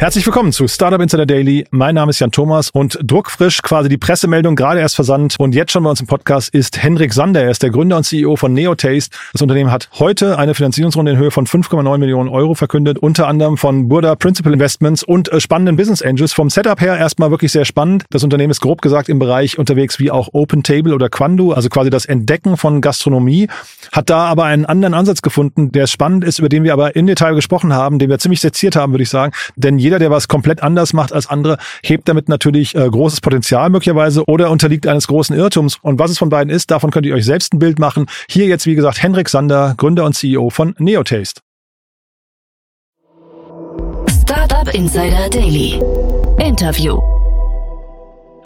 Herzlich willkommen zu Startup Insider Daily. Mein Name ist Jan Thomas und druckfrisch quasi die Pressemeldung gerade erst versandt und jetzt schon bei uns im Podcast ist Henrik Sander. Er ist der Gründer und CEO von Neotaste. Das Unternehmen hat heute eine Finanzierungsrunde in Höhe von 5,9 Millionen Euro verkündet, unter anderem von Burda Principal Investments und äh, spannenden Business Angels. Vom Setup her erstmal wirklich sehr spannend. Das Unternehmen ist grob gesagt im Bereich unterwegs wie auch Open Table oder Quandu, also quasi das Entdecken von Gastronomie, hat da aber einen anderen Ansatz gefunden, der spannend ist, über den wir aber in Detail gesprochen haben, den wir ziemlich seziert haben, würde ich sagen. Denn jeder, der was komplett anders macht als andere, hebt damit natürlich äh, großes Potenzial möglicherweise oder unterliegt eines großen Irrtums. Und was es von beiden ist, davon könnt ihr euch selbst ein Bild machen. Hier jetzt, wie gesagt, Henrik Sander, Gründer und CEO von Neotaste. Startup Insider Daily. Interview.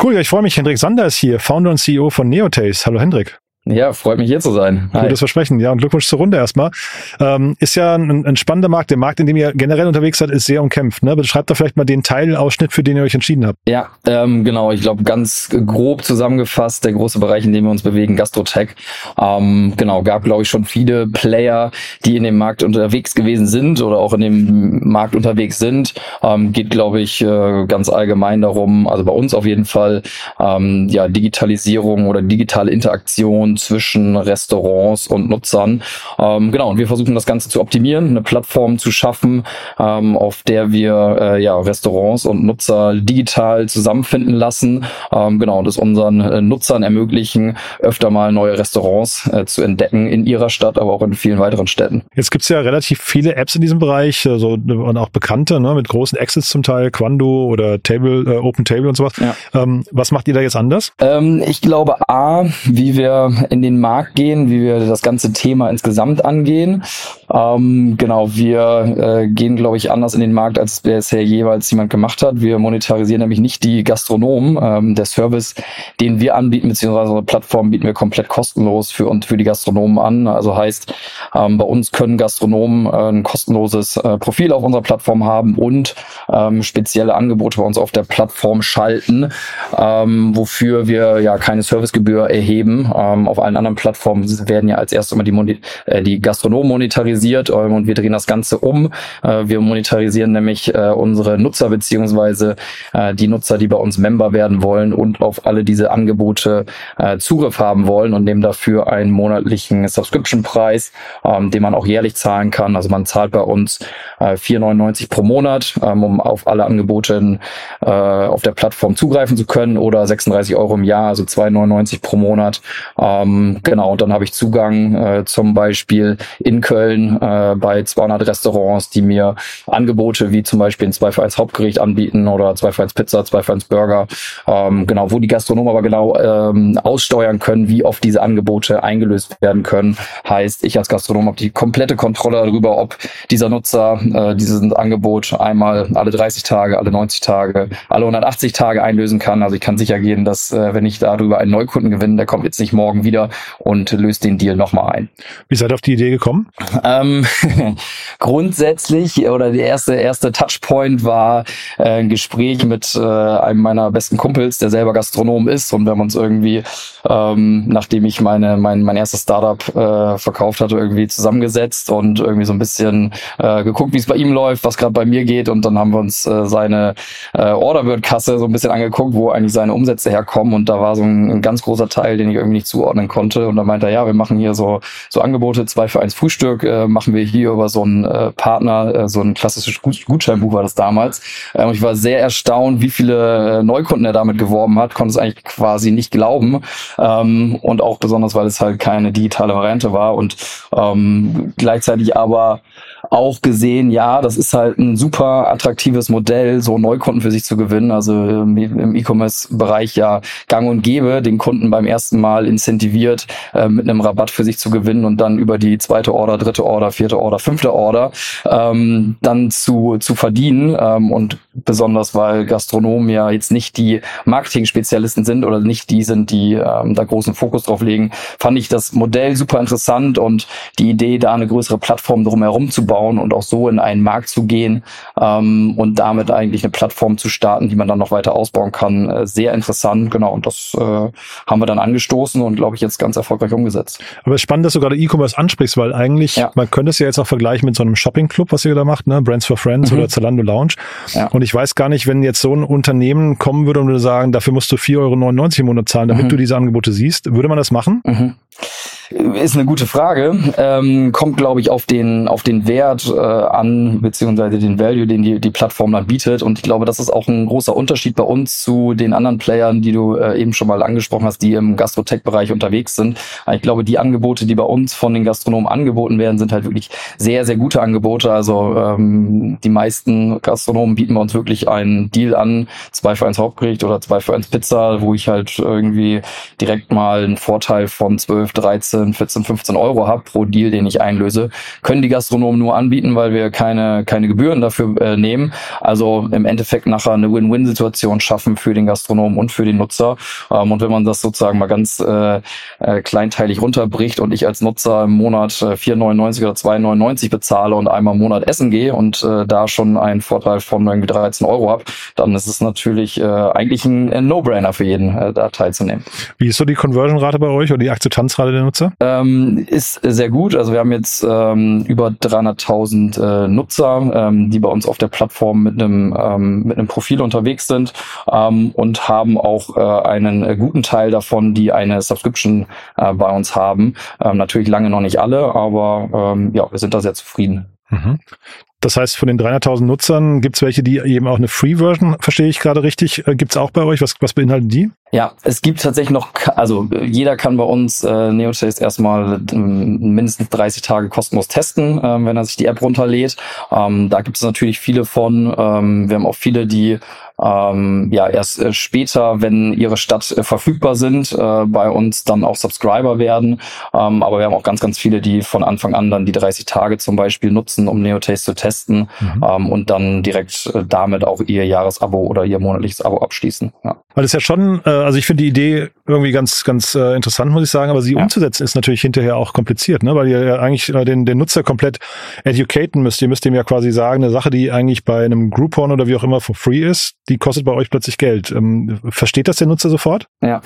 Cool, ja, ich freue mich. Hendrik Sander ist hier, Founder und CEO von Neotaste. Hallo Hendrik. Ja, freut mich hier zu sein. Hi. Gutes Versprechen. Ja, und Glückwunsch zur Runde erstmal. Ähm, ist ja ein, ein, spannender Markt. Der Markt, in dem ihr generell unterwegs seid, ist sehr umkämpft. Ne? Beschreibt da vielleicht mal den Teilausschnitt, für den ihr euch entschieden habt. Ja, ähm, genau. Ich glaube, ganz grob zusammengefasst, der große Bereich, in dem wir uns bewegen, Gastrotech. Ähm, genau, gab, glaube ich, schon viele Player, die in dem Markt unterwegs gewesen sind oder auch in dem Markt unterwegs sind. Ähm, geht, glaube ich, äh, ganz allgemein darum, also bei uns auf jeden Fall, ähm, ja, Digitalisierung oder digitale Interaktion zwischen Restaurants und Nutzern. Ähm, genau, und wir versuchen das Ganze zu optimieren, eine Plattform zu schaffen, ähm, auf der wir äh, ja, Restaurants und Nutzer digital zusammenfinden lassen. Ähm, genau, und es unseren äh, Nutzern ermöglichen, öfter mal neue Restaurants äh, zu entdecken in ihrer Stadt, aber auch in vielen weiteren Städten. Jetzt gibt's ja relativ viele Apps in diesem Bereich, also, und auch bekannte, ne, mit großen Exits zum Teil, Quando oder Table, äh, Open Table und sowas. Ja. Ähm, was macht ihr da jetzt anders? Ähm, ich glaube, A, wie wir in den Markt gehen, wie wir das ganze Thema insgesamt angehen. Ähm, genau, wir äh, gehen, glaube ich, anders in den Markt, als bisher jeweils jemand gemacht hat. Wir monetarisieren nämlich nicht die Gastronomen. Ähm, der Service, den wir anbieten, beziehungsweise unsere Plattform bieten wir komplett kostenlos für und für die Gastronomen an. Also heißt, ähm, bei uns können Gastronomen äh, ein kostenloses äh, Profil auf unserer Plattform haben und ähm, spezielle Angebote bei uns auf der Plattform schalten, ähm, wofür wir ja keine Servicegebühr erheben. Ähm, auf allen anderen Plattformen werden ja als erstes immer die, äh, die Gastronomen monetarisiert ähm, und wir drehen das Ganze um. Äh, wir monetarisieren nämlich äh, unsere Nutzer beziehungsweise äh, die Nutzer, die bei uns Member werden wollen und auf alle diese Angebote äh, Zugriff haben wollen und nehmen dafür einen monatlichen Subscription-Preis, ähm, den man auch jährlich zahlen kann. Also man zahlt bei uns äh, 4,99 pro Monat, ähm, um auf alle Angebote äh, auf der Plattform zugreifen zu können oder 36 Euro im Jahr, also 2,99 pro Monat. Ähm, genau, und dann habe ich Zugang äh, zum Beispiel in Köln äh, bei 200 Restaurants, die mir Angebote wie zum Beispiel ein 2 für 1 Hauptgericht anbieten oder 2 für 1 Pizza, 2 für 1 Burger, ähm, genau, wo die Gastronomen aber genau ähm, aussteuern können, wie oft diese Angebote eingelöst werden können. Heißt, ich als Gastronom habe die komplette Kontrolle darüber, ob dieser Nutzer äh, dieses Angebot einmal alle 30 Tage, alle 90 Tage, alle 180 Tage einlösen kann. Also ich kann sicher gehen, dass äh, wenn ich darüber einen Neukunden gewinne, der kommt jetzt nicht morgen wieder und löst den Deal nochmal ein. Wie seid ihr auf die Idee gekommen? Ähm, grundsätzlich oder der erste erste Touchpoint war äh, ein Gespräch mit äh, einem meiner besten Kumpels, der selber Gastronom ist und wir haben uns irgendwie, ähm, nachdem ich meine mein mein erstes Startup äh, verkauft hatte, irgendwie zusammengesetzt und irgendwie so ein bisschen äh, geguckt, wie es bei ihm läuft, was gerade bei mir geht und dann haben wir uns äh, seine äh, Orderbird-Kasse so ein bisschen angeguckt, wo eigentlich seine Umsätze herkommen und da war so ein, ein ganz großer Teil, den ich irgendwie nicht zuordnen konnte und da meinte er, ja, wir machen hier so so Angebote, zwei für eins Frühstück, äh, machen wir hier über so einen äh, Partner, äh, so ein klassisches Gutscheinbuch war das damals. Äh, und ich war sehr erstaunt, wie viele äh, Neukunden er damit geworben hat, konnte es eigentlich quasi nicht glauben. Ähm, und auch besonders, weil es halt keine digitale Variante war und ähm, gleichzeitig aber auch gesehen, ja, das ist halt ein super attraktives Modell, so Neukunden für sich zu gewinnen. Also im E-Commerce-Bereich ja gang und gäbe, den Kunden beim ersten Mal incentiviert, äh, mit einem Rabatt für sich zu gewinnen und dann über die zweite Order, dritte Order, vierte Order, fünfte Order ähm, dann zu, zu verdienen. Ähm, und besonders, weil Gastronomen ja jetzt nicht die Marketing-Spezialisten sind oder nicht die sind, die ähm, da großen Fokus drauf legen, fand ich das Modell super interessant und die Idee, da eine größere Plattform drumherum zu bauen, aufzubauen und auch so in einen Markt zu gehen ähm, und damit eigentlich eine Plattform zu starten, die man dann noch weiter ausbauen kann. Äh, sehr interessant, genau. Und das äh, haben wir dann angestoßen und glaube ich jetzt ganz erfolgreich umgesetzt. Aber es ist spannend, dass du gerade E-Commerce ansprichst, weil eigentlich, ja. man könnte es ja jetzt auch vergleichen mit so einem Shopping-Club, was ihr da macht, ne? Brands for Friends mhm. oder Zalando Lounge. Ja. Und ich weiß gar nicht, wenn jetzt so ein Unternehmen kommen würde und würde sagen, dafür musst du 4,99 Euro im Monat zahlen, damit mhm. du diese Angebote siehst, würde man das machen? Mhm. Ist eine gute Frage. Ähm, kommt, glaube ich, auf den, auf den Wert äh, an, beziehungsweise den Value, den die, die Plattform dann bietet. Und ich glaube, das ist auch ein großer Unterschied bei uns zu den anderen Playern, die du äh, eben schon mal angesprochen hast, die im Gastrotech-Bereich unterwegs sind. Ich glaube, die Angebote, die bei uns von den Gastronomen angeboten werden, sind halt wirklich sehr, sehr gute Angebote. Also ähm, die meisten Gastronomen bieten bei uns wirklich einen Deal an, zwei für eins Hauptgericht oder zwei für eins Pizza, wo ich halt irgendwie direkt mal einen Vorteil von 12, 13 13, 14, 15 Euro habe pro Deal, den ich einlöse, können die Gastronomen nur anbieten, weil wir keine, keine Gebühren dafür äh, nehmen. Also im Endeffekt nachher eine Win-Win-Situation schaffen für den Gastronomen und für den Nutzer. Ähm, und wenn man das sozusagen mal ganz äh, äh, kleinteilig runterbricht und ich als Nutzer im Monat äh, 4,99 oder 2,99 bezahle und einmal im Monat essen gehe und äh, da schon einen Vorteil von irgendwie 13 Euro habe, dann ist es natürlich äh, eigentlich ein, ein No-Brainer für jeden, äh, da teilzunehmen. Wie ist so die Conversion-Rate bei euch oder die Akzeptanzrate der Nutzer? Ähm, ist sehr gut. Also wir haben jetzt ähm, über 300.000 äh, Nutzer, ähm, die bei uns auf der Plattform mit einem ähm, mit einem Profil unterwegs sind ähm, und haben auch äh, einen äh, guten Teil davon, die eine Subscription äh, bei uns haben. Ähm, natürlich lange noch nicht alle, aber ähm, ja, wir sind da sehr zufrieden. Mhm. Das heißt, von den 300.000 Nutzern gibt es welche, die eben auch eine Free-Version, verstehe ich gerade richtig, äh, gibt es auch bei euch? Was, was beinhalten die? Ja, es gibt tatsächlich noch, also jeder kann bei uns äh, Neotaste erstmal äh, mindestens 30 Tage kostenlos testen, äh, wenn er sich die App runterlädt. Ähm, da gibt es natürlich viele von. Ähm, wir haben auch viele, die ähm, ja erst äh, später, wenn ihre Stadt äh, verfügbar sind, äh, bei uns dann auch Subscriber werden. Ähm, aber wir haben auch ganz, ganz viele, die von Anfang an dann die 30 Tage zum Beispiel nutzen, um Neotaste zu testen mhm. ähm, und dann direkt äh, damit auch ihr Jahresabo oder ihr monatliches Abo abschließen. Ja. Weil es ja schon, äh, also ich finde die Idee irgendwie ganz, ganz äh, interessant, muss ich sagen, aber sie ja. umzusetzen ist natürlich hinterher auch kompliziert, ne? weil ihr ja eigentlich äh, den, den Nutzer komplett educaten müsst. Ihr müsst ihm ja quasi sagen, eine Sache, die eigentlich bei einem Groupon oder wie auch immer for free ist, die kostet bei euch plötzlich Geld. Ähm, versteht das der Nutzer sofort? Ja.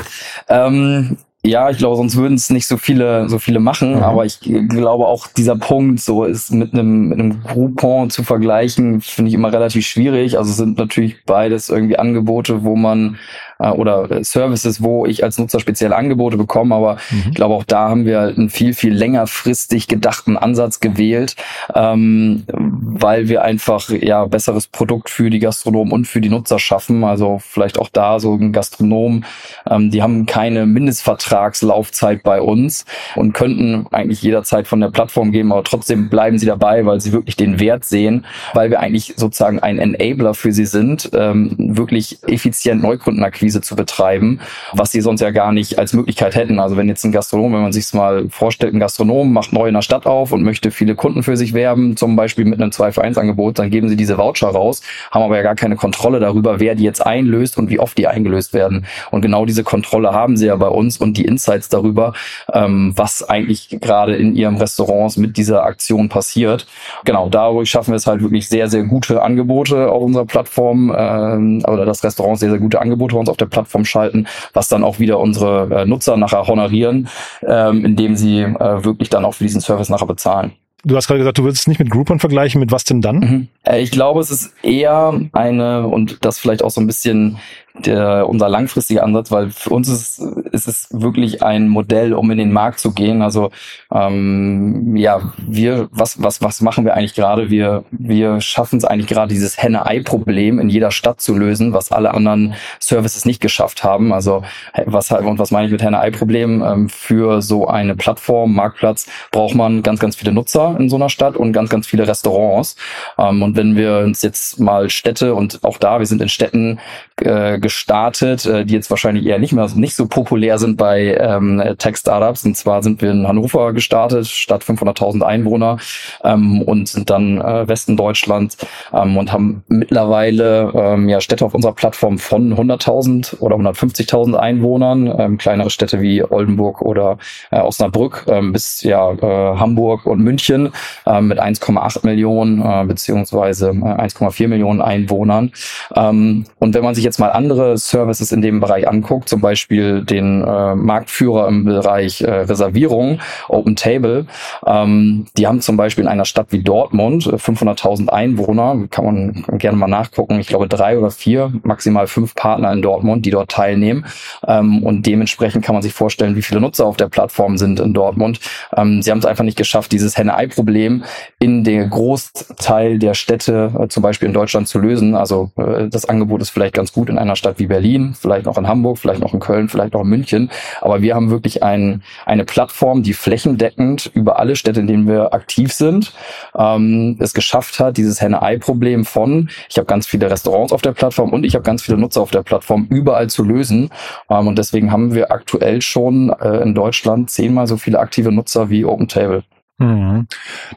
Ähm, ja, ich glaube, sonst würden es nicht so viele, so viele machen. Mhm. Aber ich glaube auch dieser Punkt, so ist mit einem, mit einem Groupon zu vergleichen, finde ich immer relativ schwierig. Also es sind natürlich beides irgendwie Angebote, wo man äh, oder Services, wo ich als Nutzer spezielle Angebote bekomme. Aber mhm. ich glaube, auch da haben wir einen viel, viel längerfristig gedachten Ansatz gewählt, ähm, weil wir einfach ja besseres Produkt für die Gastronomen und für die Nutzer schaffen. Also vielleicht auch da so ein Gastronom, ähm, die haben keine Mindestvertragslaufzeit bei uns und könnten eigentlich jederzeit von der Plattform geben, aber trotzdem bleiben sie dabei, weil sie wirklich den Wert sehen, weil wir eigentlich sozusagen ein Enabler für sie sind, ähm, wirklich effizient Neukundenakquise Kaltakquise zu betreiben, was sie sonst ja gar nicht als Möglichkeit hätten. Also wenn jetzt ein Gastronom, wenn man sich mal vorstellt, ein Gastronom macht neu in der Stadt auf und möchte viele Kunden für sich werben, zum Beispiel mit einem 2 für 1 Angebot, dann geben sie diese Voucher raus, haben aber ja gar keine Kontrolle darüber, wer die jetzt einlöst und wie oft die eingelöst werden. Und genau diese Kontrolle haben sie ja bei uns und die Insights darüber, ähm, was eigentlich gerade in ihrem Restaurants mit dieser Aktion passiert. Genau, dadurch schaffen wir es halt wirklich sehr, sehr gute Angebote auf unserer Plattform ähm, oder das Restaurant sehr, sehr gute Angebote uns auf der Plattform schalten, was dann auch wieder unsere äh, Nutzer nachher honorieren, ähm, indem sie äh, wirklich dann auch für diesen Service nachher bezahlen. Du hast gerade gesagt, du würdest es nicht mit Groupon vergleichen. Mit was denn dann? Mhm. Äh, ich glaube, es ist eher eine, und das vielleicht auch so ein bisschen der, unser langfristiger Ansatz, weil für uns ist, ist es wirklich ein Modell, um in den Markt zu gehen. Also ähm, ja, wir, was, was, was machen wir eigentlich gerade? Wir, wir schaffen es eigentlich gerade, dieses Henne-Ei-Problem in jeder Stadt zu lösen, was alle anderen Services nicht geschafft haben. Also was und was meine ich mit Henne-Ei-Problem? Ähm, für so eine Plattform, Marktplatz, braucht man ganz, ganz viele Nutzer in so einer Stadt und ganz, ganz viele Restaurants. Ähm, und wenn wir uns jetzt mal Städte und auch da, wir sind in Städten äh, gestartet, äh, die jetzt wahrscheinlich eher nicht mehr nicht so populär sind bei ähm, Tech-Startups. Und zwar sind wir in Hannover gestartet, statt 500.000 Einwohner ähm, und sind dann äh, Westen Deutschland ähm, und haben mittlerweile ähm, ja Städte auf unserer Plattform von 100.000 oder 150.000 Einwohnern, ähm, kleinere Städte wie Oldenburg oder äh, Osnabrück ähm, bis ja äh, Hamburg und München äh, mit 1,8 Millionen äh, beziehungsweise 1,4 äh, Millionen Einwohnern. Ähm, und wenn man sich jetzt mal andere Services in dem Bereich anguckt, zum Beispiel den äh, Marktführer im Bereich äh, Reservierung, Open Table, ähm, die haben zum Beispiel in einer Stadt wie Dortmund 500.000 äh, Einwohner, kann man gerne mal nachgucken. Ich glaube drei oder vier, maximal fünf Partner in Dortmund, die dort teilnehmen. Ähm, und dementsprechend kann man sich vorstellen, wie viele Nutzer auf der Plattform sind in Dortmund. Ähm, sie haben es einfach nicht geschafft, dieses Henne-Ei-Problem in der Großteil der Städte, äh, zum Beispiel in Deutschland, zu lösen. Also äh, das Angebot ist vielleicht ganz gut in einer Stadt wie Berlin, vielleicht noch in Hamburg, vielleicht noch in Köln, vielleicht noch in München. Aber wir haben wirklich ein, eine Plattform, die flächendeckend über alle Städte, in denen wir aktiv sind, ähm, es geschafft hat, dieses Henne-Ei-Problem von, ich habe ganz viele Restaurants auf der Plattform und ich habe ganz viele Nutzer auf der Plattform überall zu lösen. Ähm, und deswegen haben wir aktuell schon äh, in Deutschland zehnmal so viele aktive Nutzer wie OpenTable. Mhm.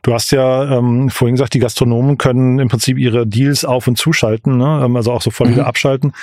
Du hast ja ähm, vorhin gesagt, die Gastronomen können im Prinzip ihre Deals auf- und zuschalten, ne? Ähm, also auch sofort mhm. wieder abschalten.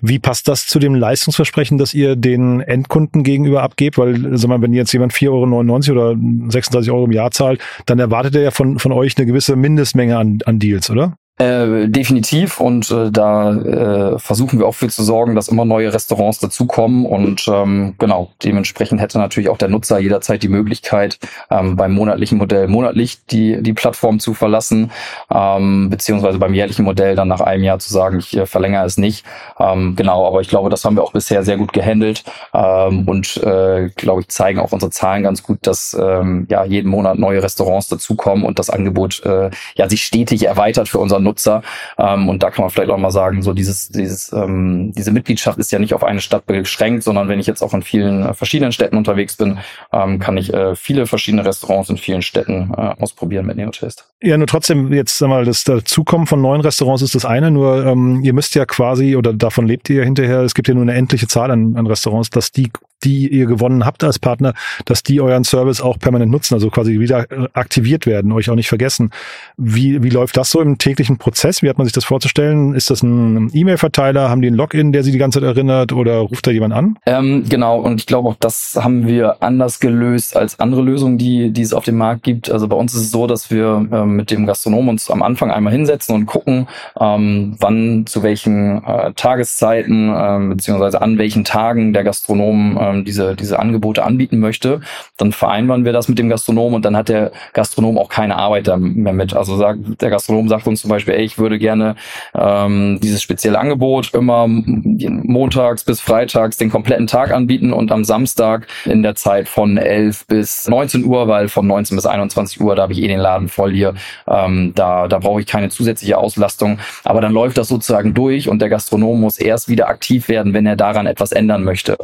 Wie passt das zu dem Leistungsversprechen, das ihr den Endkunden gegenüber abgebt? Weil, sag mal, wenn jetzt jemand 4,99 Euro oder 36 Euro im Jahr zahlt, dann erwartet er ja von, von euch eine gewisse Mindestmenge an, an Deals, oder? Äh, definitiv. Und äh, da äh, versuchen wir auch für zu sorgen, dass immer neue Restaurants dazukommen. Und ähm, genau, dementsprechend hätte natürlich auch der Nutzer jederzeit die Möglichkeit, ähm, beim monatlichen Modell monatlich die, die Plattform zu verlassen, ähm, beziehungsweise beim jährlichen Modell dann nach einem Jahr zu sagen, ich äh, verlängere es nicht. Ähm, genau, aber ich glaube, das haben wir auch bisher sehr gut gehandelt. Ähm, und äh, glaube ich, zeigen auch unsere Zahlen ganz gut, dass ähm, ja jeden Monat neue Restaurants dazukommen und das Angebot äh, ja sich stetig erweitert für unseren Nutzer. Ähm, und da kann man vielleicht auch mal sagen, so dieses, dieses, ähm, diese Mitgliedschaft ist ja nicht auf eine Stadt beschränkt, sondern wenn ich jetzt auch in vielen äh, verschiedenen Städten unterwegs bin, ähm, kann ich äh, viele verschiedene Restaurants in vielen Städten äh, ausprobieren mit Neotaste. Ja, nur trotzdem, jetzt sag mal, das Dazukommen von neuen Restaurants ist das eine, nur ähm, ihr müsst ja quasi, oder davon lebt ihr ja hinterher, es gibt ja nur eine endliche Zahl an, an Restaurants, dass die die ihr gewonnen habt als Partner, dass die euren Service auch permanent nutzen, also quasi wieder äh, aktiviert werden, euch auch nicht vergessen. Wie, wie läuft das so im täglichen Prozess? Wie hat man sich das vorzustellen? Ist das ein E-Mail-Verteiler? Haben die einen Login, der sie die ganze Zeit erinnert oder ruft da jemand an? Ähm, genau, und ich glaube auch, das haben wir anders gelöst als andere Lösungen, die, die es auf dem Markt gibt. Also bei uns ist es so, dass wir ähm, mit dem Gastronom uns am Anfang einmal hinsetzen und gucken, ähm, wann, zu welchen äh, Tageszeiten, äh, beziehungsweise an welchen Tagen der Gastronom äh, ähm, diese, diese Angebote anbieten möchte, dann vereinbaren wir das mit dem Gastronom und dann hat der Gastronom auch keine Arbeit mehr mit. Also sagt, der Gastronom sagt uns zum Beispiel, ey, ich würde gerne ähm, dieses spezielle Angebot immer montags bis freitags den kompletten Tag anbieten und am Samstag in der Zeit von 11 bis 19 Uhr, weil von 19 bis 21 Uhr, da habe ich eh den Laden voll hier, ähm, da, da brauche ich keine zusätzliche Auslastung. Aber dann läuft das sozusagen durch und der Gastronom muss erst wieder aktiv werden, wenn er daran etwas ändern möchte.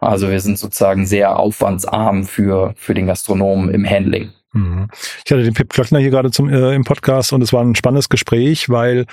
Also wir sind sozusagen sehr aufwandsarm für, für den Gastronomen im Handling. Mhm. Ich hatte den Pip Klöckner hier gerade zum, äh, im Podcast und es war ein spannendes Gespräch, weil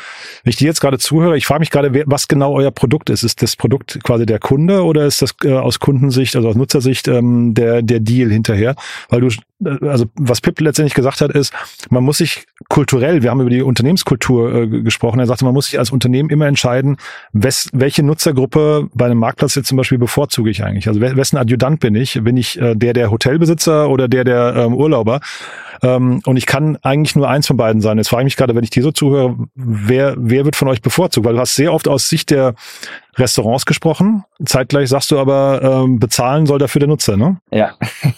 wenn ich dir jetzt gerade zuhöre, ich frage mich gerade, was genau euer Produkt ist. Ist das Produkt quasi der Kunde oder ist das äh, aus Kundensicht, also aus Nutzersicht ähm, der, der Deal hinterher? Weil du, also was Pip letztendlich gesagt hat, ist, man muss sich kulturell, wir haben über die Unternehmenskultur äh, gesprochen, er sagte, man muss sich als Unternehmen immer entscheiden, wes, welche Nutzergruppe bei einem Marktplatz jetzt zum Beispiel bevorzuge ich eigentlich? Also wessen Adjutant bin ich? Bin ich äh, der der Hotelbesitzer oder der der ähm, Urlauber? Ähm, und ich kann eigentlich nur eins von beiden sein. Jetzt frage ich mich gerade, wenn ich dir so zuhöre, wer, wer wird von euch bevorzugt? Weil du hast sehr oft aus Sicht der Restaurants gesprochen. Zeitgleich sagst du aber, ähm, bezahlen soll dafür der Nutzer, ne? Ja.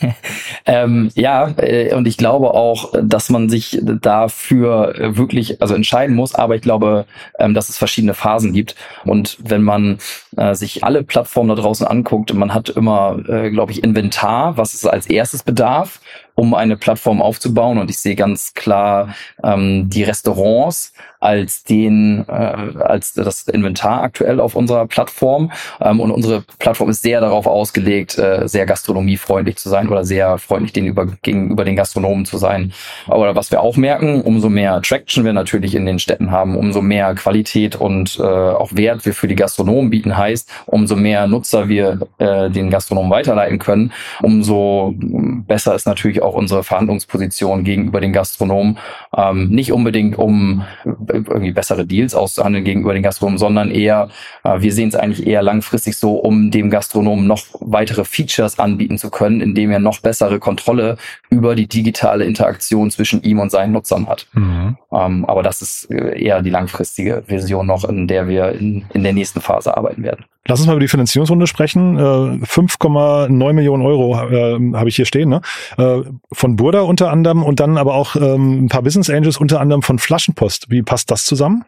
ähm, ja, äh, und ich glaube auch, dass man sich dafür wirklich also entscheiden muss, aber ich glaube, ähm, dass es verschiedene Phasen gibt. Und wenn man äh, sich alle Plattformen da draußen anguckt, man hat immer, äh, glaube ich, Inventar, was es als erstes bedarf. Um eine Plattform aufzubauen. Und ich sehe ganz klar ähm, die Restaurants als den äh, als das Inventar aktuell auf unserer Plattform ähm, und unsere Plattform ist sehr darauf ausgelegt äh, sehr gastronomiefreundlich zu sein oder sehr freundlich den über, gegenüber den Gastronomen zu sein aber was wir auch merken umso mehr Traction wir natürlich in den Städten haben umso mehr Qualität und äh, auch Wert wir für die Gastronomen bieten heißt umso mehr Nutzer wir äh, den Gastronomen weiterleiten können umso besser ist natürlich auch unsere Verhandlungsposition gegenüber den Gastronomen ähm, nicht unbedingt um irgendwie bessere Deals auszuhandeln gegenüber den Gastronomen, sondern eher, äh, wir sehen es eigentlich eher langfristig so, um dem Gastronomen noch weitere Features anbieten zu können, indem er noch bessere Kontrolle über die digitale Interaktion zwischen ihm und seinen Nutzern hat. Mhm. Ähm, aber das ist äh, eher die langfristige Vision noch, in der wir in, in der nächsten Phase arbeiten werden. Lass uns mal über die Finanzierungsrunde sprechen. 5,9 äh, Millionen Euro äh, habe ich hier stehen. Ne? Äh, von Burda unter anderem und dann aber auch ähm, ein paar Business Angels, unter anderem von Flaschenpost. Wie passt das zusammen?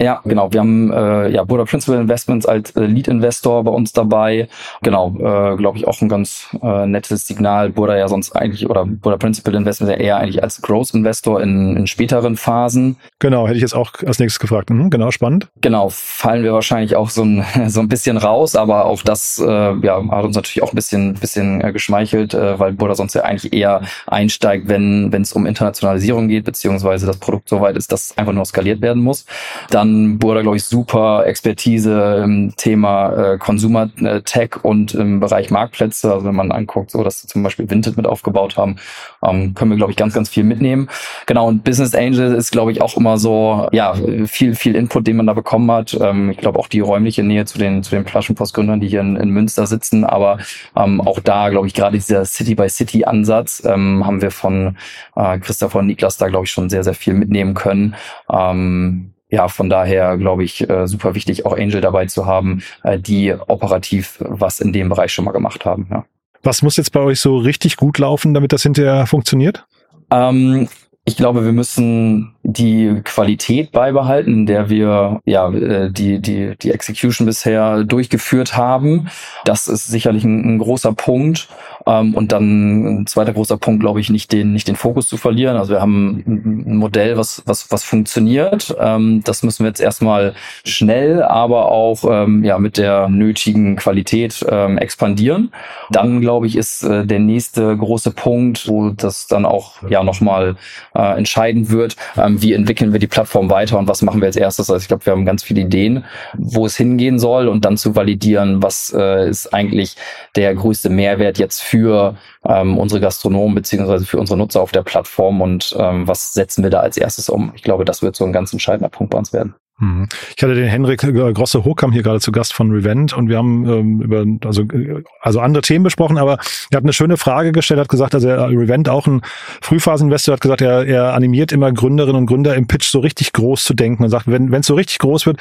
Ja, genau. Wir haben äh, ja Buddha Principal Investments als äh, Lead-Investor bei uns dabei. Genau, äh, glaube ich auch ein ganz äh, nettes Signal. Buddha ja sonst eigentlich oder Buddha Principal Investments ja eher eigentlich als Growth-Investor in, in späteren Phasen. Genau, hätte ich jetzt auch als nächstes gefragt. Mhm, genau, spannend. Genau, fallen wir wahrscheinlich auch so ein, so ein bisschen raus, aber auch das äh, ja, hat uns natürlich auch ein bisschen, bisschen äh, geschmeichelt, äh, weil Buddha sonst ja eigentlich eher einsteigt, wenn wenn es um Internationalisierung geht, beziehungsweise das Produkt so weit ist, dass es einfach nur skaliert werden muss. Dann dann Burda, glaube ich, super Expertise im Thema äh, Consumer äh, Tech und im Bereich Marktplätze. Also wenn man anguckt, so dass sie zum Beispiel Vinted mit aufgebaut haben, ähm, können wir, glaube ich, ganz, ganz viel mitnehmen. Genau, und Business Angel ist, glaube ich, auch immer so, ja, viel, viel Input, den man da bekommen hat. Ähm, ich glaube auch die räumliche Nähe zu den, zu den Flaschenpostgründern, die hier in, in Münster sitzen. Aber ähm, auch da, glaube ich, gerade dieser City-by-City-Ansatz ähm, haben wir von äh, Christopher und Niklas da, glaube ich, schon sehr, sehr viel mitnehmen können. Ähm, ja, von daher glaube ich, äh, super wichtig, auch Angel dabei zu haben, äh, die operativ was in dem Bereich schon mal gemacht haben. Ja. Was muss jetzt bei euch so richtig gut laufen, damit das hinterher funktioniert? Ähm, ich glaube, wir müssen die Qualität beibehalten, der wir ja äh, die die die Execution bisher durchgeführt haben. Das ist sicherlich ein, ein großer Punkt. Ähm, und dann ein zweiter großer Punkt, glaube ich, nicht den, nicht den Fokus zu verlieren. Also wir haben ein Modell, was, was, was funktioniert. Ähm, das müssen wir jetzt erstmal schnell, aber auch ähm, ja, mit der nötigen Qualität expandieren. Dann, glaube ich, ist äh, der nächste große Punkt, wo das dann auch ja nochmal äh, entscheiden wird, ähm, wie entwickeln wir die Plattform weiter und was machen wir als erstes. Also ich glaube, wir haben ganz viele Ideen, wo es hingehen soll und dann zu validieren, was äh, ist eigentlich der größte Mehrwert jetzt für für ähm, unsere Gastronomen beziehungsweise für unsere Nutzer auf der Plattform und ähm, was setzen wir da als erstes um? Ich glaube, das wird so ein ganz entscheidender Punkt bei uns werden. Mhm. Ich hatte den Henrik äh, Grosse Hochkam hier gerade zu Gast von Revent und wir haben ähm, über also äh, also andere Themen besprochen, aber er hat eine schöne Frage gestellt, hat gesagt, also er, Revent auch ein Frühphaseninvestor hat gesagt, er, er animiert immer Gründerinnen und Gründer im Pitch so richtig groß zu denken und sagt, wenn es so richtig groß wird,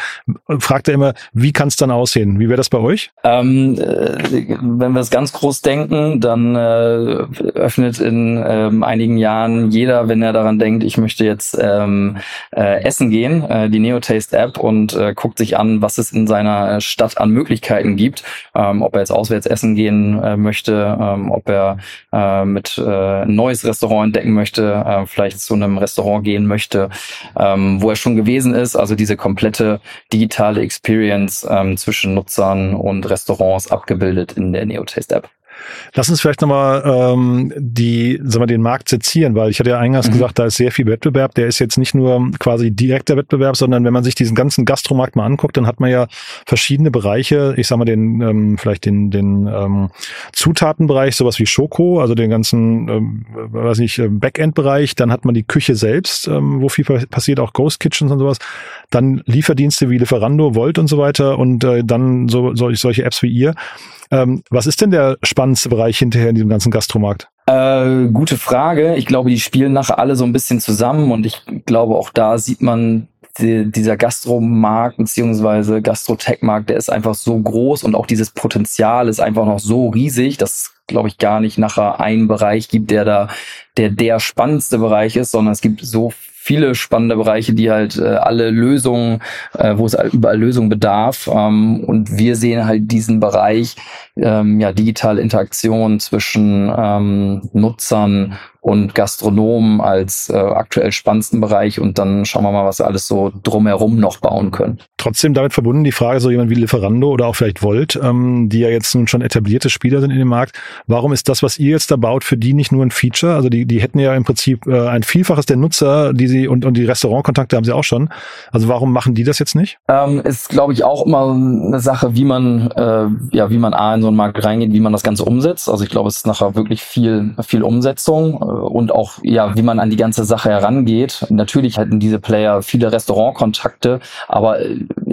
fragt er immer, wie kann es dann aussehen? Wie wäre das bei euch? Ähm, äh, wenn wir es ganz groß denken, dann äh, öffnet in ähm, einigen Jahren jeder, wenn er daran denkt, ich möchte jetzt ähm, äh, essen gehen, äh, die Neotaste App und äh, guckt sich an, was es in seiner Stadt an Möglichkeiten gibt. Ähm, ob er jetzt auswärts essen gehen äh, möchte, ähm, ob er äh, mit äh, ein neues Restaurant entdecken möchte, äh, vielleicht zu einem Restaurant gehen möchte, ähm, wo er schon gewesen ist. Also diese komplette digitale Experience ähm, zwischen Nutzern und Restaurants abgebildet in der Neotaste App. Lass uns vielleicht nochmal ähm, die, sagen wir, den Markt sezieren, weil ich hatte ja eingangs mhm. gesagt, da ist sehr viel Wettbewerb. Der ist jetzt nicht nur quasi direkter Wettbewerb, sondern wenn man sich diesen ganzen Gastromarkt mal anguckt, dann hat man ja verschiedene Bereiche. Ich sag mal den, ähm, vielleicht den, den ähm, Zutatenbereich, sowas wie Schoko, also den ganzen, ähm, weiß nicht, äh, Backend-Bereich. Dann hat man die Küche selbst, ähm, wo viel passiert, auch Ghost Kitchens und sowas. Dann Lieferdienste wie Lieferando, Volt und so weiter und äh, dann so, solche Apps wie ihr. Ähm, was ist denn der spannendste Bereich hinterher in diesem ganzen Gastromarkt? Äh, gute Frage. Ich glaube, die spielen nachher alle so ein bisschen zusammen und ich glaube, auch da sieht man die, dieser Gastromarkt beziehungsweise Gastrotech-Markt, der ist einfach so groß und auch dieses Potenzial ist einfach noch so riesig, dass glaube ich, gar nicht nachher einen Bereich gibt, der da der der spannendste Bereich ist, sondern es gibt so viele spannende Bereiche, die halt äh, alle Lösungen, äh, wo es überall Lösungen bedarf. Ähm, und wir sehen halt diesen Bereich, ähm, ja, digitale Interaktion zwischen ähm, Nutzern und Gastronomen als äh, aktuell spannendsten Bereich und dann schauen wir mal, was wir alles so drumherum noch bauen können. Trotzdem damit verbunden die Frage, so jemand wie Lieferando oder auch vielleicht Volt, ähm, die ja jetzt nun schon etablierte Spieler sind in dem Markt, warum ist das, was ihr jetzt da baut, für die nicht nur ein Feature? Also die, die hätten ja im Prinzip äh, ein Vielfaches der Nutzer, die sie und, und die Restaurantkontakte haben sie auch schon. Also warum machen die das jetzt nicht? Ähm, ist, glaube ich, auch immer eine Sache, wie man, äh, ja, wie man A in so einen Markt reingeht, wie man das Ganze umsetzt. Also ich glaube, es ist nachher wirklich viel, viel Umsetzung und auch, ja, wie man an die ganze Sache herangeht. Natürlich hatten diese Player viele Restaurantkontakte, aber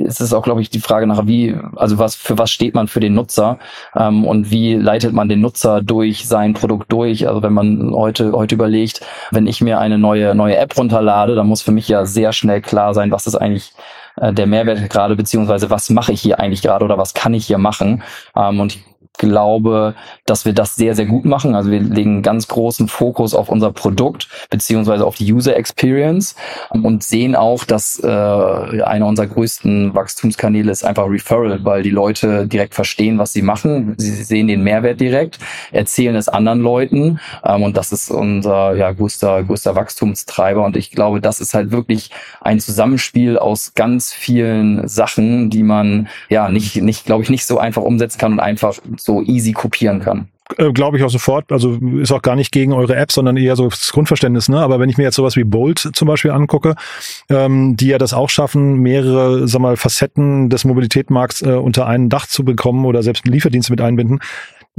es ist auch, glaube ich, die Frage nach, wie, also was, für was steht man für den Nutzer ähm, und wie leitet man den Nutzer durch sein Produkt durch. Also wenn man heute, heute überlegt, wenn ich mir eine neue, neue App runterlade, dann muss für mich ja sehr schnell klar sein, was ist eigentlich äh, der Mehrwert gerade, beziehungsweise was mache ich hier eigentlich gerade oder was kann ich hier machen. Ähm, und ich glaube, dass wir das sehr, sehr gut machen. Also wir legen ganz großen Fokus auf unser Produkt beziehungsweise auf die User Experience und sehen auch, dass äh, einer unserer größten Wachstumskanäle ist einfach Referral, weil die Leute direkt verstehen, was sie machen. Sie sehen den Mehrwert direkt, erzählen es anderen Leuten ähm, und das ist unser ja, größter, größter Wachstumstreiber. Und ich glaube, das ist halt wirklich ein Zusammenspiel aus ganz vielen Sachen, die man ja nicht, nicht glaube ich, nicht so einfach umsetzen kann und einfach so so easy kopieren kann. Äh, Glaube ich auch sofort. Also ist auch gar nicht gegen eure App, sondern eher so das Grundverständnis. Ne? Aber wenn ich mir jetzt sowas wie Bolt zum Beispiel angucke, ähm, die ja das auch schaffen, mehrere, sag mal, Facetten des Mobilitätsmarkts äh, unter einen Dach zu bekommen oder selbst Lieferdienste mit einbinden,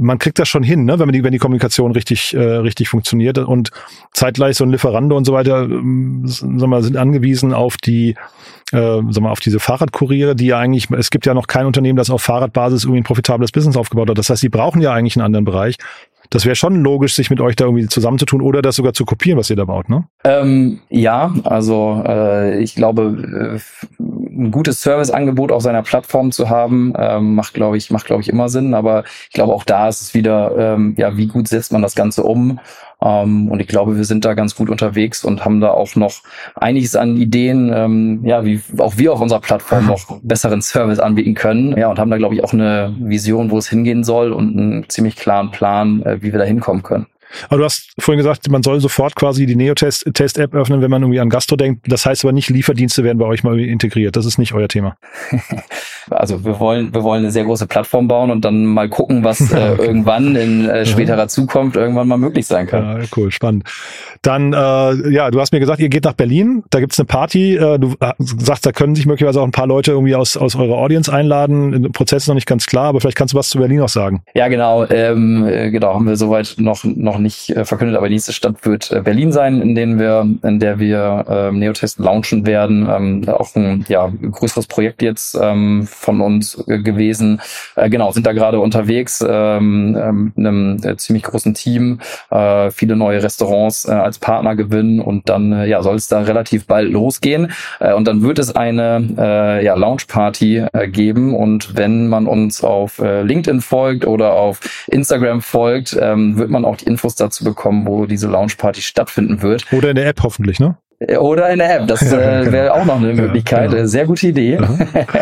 man kriegt das schon hin, ne, wenn, die, wenn die Kommunikation richtig, äh, richtig funktioniert. Und zeitgleich so ein Lieferando und so weiter, ähm, sag mal, sind angewiesen auf die, äh, sag mal, auf diese Fahrradkuriere, die ja eigentlich, es gibt ja noch kein Unternehmen, das auf Fahrradbasis irgendwie ein profitables Business aufgebaut hat. Das heißt, sie brauchen ja eigentlich einen anderen Bereich. Das wäre schon logisch, sich mit euch da irgendwie zusammenzutun oder das sogar zu kopieren, was ihr da baut, ne? Ähm, ja, also äh, ich glaube, äh, ein gutes Serviceangebot auf seiner Plattform zu haben, ähm, macht, glaube ich, macht, glaube ich, immer Sinn. Aber ich glaube, auch da ist es wieder, ähm, ja, wie gut setzt man das Ganze um? Ähm, und ich glaube, wir sind da ganz gut unterwegs und haben da auch noch einiges an Ideen, ähm, ja, wie auch wir auf unserer Plattform noch besseren Service anbieten können. Ja, und haben da, glaube ich, auch eine Vision, wo es hingehen soll und einen ziemlich klaren Plan, äh, wie wir da hinkommen können. Aber du hast vorhin gesagt, man soll sofort quasi die Neotest-App öffnen, wenn man irgendwie an Gastro denkt. Das heißt aber nicht, Lieferdienste werden bei euch mal integriert. Das ist nicht euer Thema. also wir wollen, wir wollen eine sehr große Plattform bauen und dann mal gucken, was äh, irgendwann in äh, späterer Zukunft irgendwann mal möglich sein kann. Ja, cool, spannend. Dann, äh, ja, du hast mir gesagt, ihr geht nach Berlin, da gibt's eine Party. Äh, du äh, sagst, da können sich möglicherweise auch ein paar Leute irgendwie aus, aus eurer Audience einladen. Der Prozess ist noch nicht ganz klar, aber vielleicht kannst du was zu Berlin auch sagen. Ja, genau. Ähm, äh, genau, haben wir soweit noch, noch nicht äh, verkündet, aber die nächste Stadt wird äh, Berlin sein, in denen wir, in der wir ähm, Neotest launchen werden. Ähm, auch ein ja, größeres Projekt jetzt ähm, von uns äh, gewesen. Äh, genau, sind da gerade unterwegs, ähm, ähm, einem äh, ziemlich großen Team, äh, viele neue Restaurants äh, als Partner gewinnen und dann äh, ja, soll es da relativ bald losgehen. Äh, und dann wird es eine äh, ja, Launch-Party äh, geben. Und wenn man uns auf äh, LinkedIn folgt oder auf Instagram folgt, ähm, wird man auch die Infos dazu bekommen, wo diese Launch-Party stattfinden wird. Oder in der App hoffentlich, ne? Oder in der App, das äh, genau. wäre auch noch eine Möglichkeit. Ja, genau. Sehr gute Idee.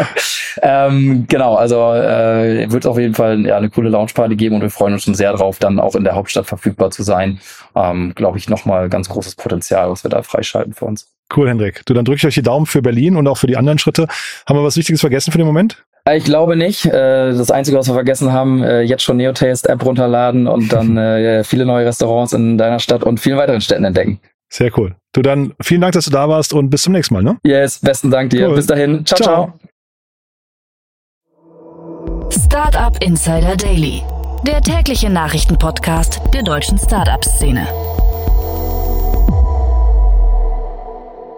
ähm, genau, also äh, wird auf jeden Fall ja, eine coole Launchparty geben und wir freuen uns schon sehr drauf, dann auch in der Hauptstadt verfügbar zu sein. Ähm, Glaube ich, nochmal ganz großes Potenzial, was wir da freischalten für uns. Cool, Hendrik. Du, dann drücke ich euch die Daumen für Berlin und auch für die anderen Schritte. Haben wir was Wichtiges vergessen für den Moment? Äh, ich glaube nicht. Äh, das Einzige, was wir vergessen haben, äh, jetzt schon Neotaste App runterladen und dann viele neue Restaurants in deiner Stadt und vielen weiteren Städten entdecken. Sehr cool. Du dann vielen Dank, dass du da warst und bis zum nächsten Mal, ne? Yes, besten Dank dir. Cool. Bis dahin. Ciao, ciao. ciao. Startup Insider Daily. Der tägliche Nachrichtenpodcast der deutschen Startup-Szene.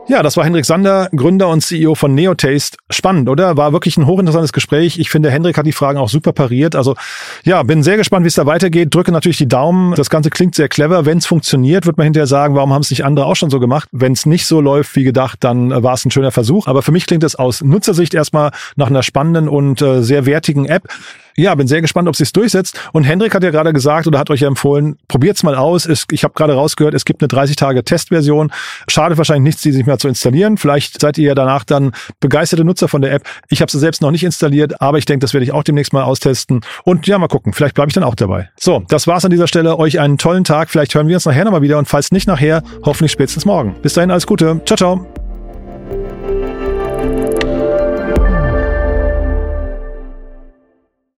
Ja, das war Hendrik Sander, Gründer und CEO von Neotaste. Spannend, oder? War wirklich ein hochinteressantes Gespräch. Ich finde, Hendrik hat die Fragen auch super pariert. Also ja, bin sehr gespannt, wie es da weitergeht. Drücke natürlich die Daumen. Das Ganze klingt sehr clever. Wenn es funktioniert, wird man hinterher sagen, warum haben es nicht andere auch schon so gemacht? Wenn es nicht so läuft wie gedacht, dann äh, war es ein schöner Versuch. Aber für mich klingt es aus Nutzersicht erstmal nach einer spannenden und äh, sehr wertigen App. Ja, bin sehr gespannt, ob sie es durchsetzt. Und Hendrik hat ja gerade gesagt oder hat euch ja empfohlen, probiert's mal aus. Es, ich habe gerade rausgehört, es gibt eine 30-Tage-Testversion. Schade wahrscheinlich nichts, die sich mal zu installieren. Vielleicht seid ihr ja danach dann begeisterte Nutzer von der App. Ich habe sie selbst noch nicht installiert, aber ich denke, das werde ich auch demnächst mal austesten. Und ja, mal gucken. Vielleicht bleibe ich dann auch dabei. So, das war's an dieser Stelle. Euch einen tollen Tag. Vielleicht hören wir uns nachher nochmal wieder. Und falls nicht nachher, hoffentlich spätestens morgen. Bis dahin alles Gute. Ciao, ciao.